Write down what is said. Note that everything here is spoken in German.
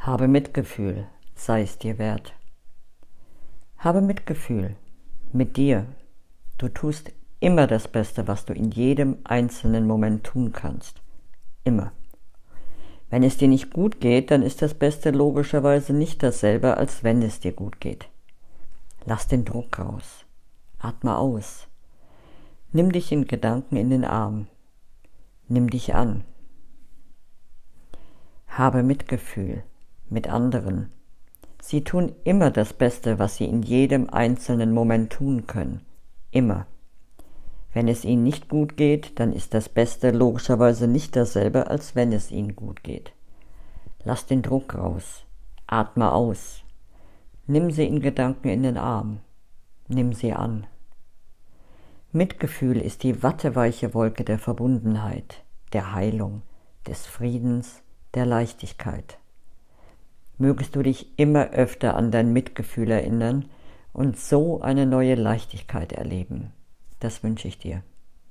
Habe Mitgefühl, sei es dir wert. Habe Mitgefühl mit dir. Du tust immer das Beste, was du in jedem einzelnen Moment tun kannst. Immer. Wenn es dir nicht gut geht, dann ist das Beste logischerweise nicht dasselbe, als wenn es dir gut geht. Lass den Druck raus. Atme aus. Nimm dich in Gedanken in den Arm. Nimm dich an. Habe Mitgefühl mit anderen. Sie tun immer das Beste, was sie in jedem einzelnen Moment tun können. Immer. Wenn es ihnen nicht gut geht, dann ist das Beste logischerweise nicht dasselbe, als wenn es ihnen gut geht. Lass den Druck raus. Atme aus. Nimm sie in Gedanken in den Arm. Nimm sie an. Mitgefühl ist die watteweiche Wolke der Verbundenheit, der Heilung, des Friedens, der Leichtigkeit. Mögest du dich immer öfter an dein Mitgefühl erinnern und so eine neue Leichtigkeit erleben. Das wünsche ich dir.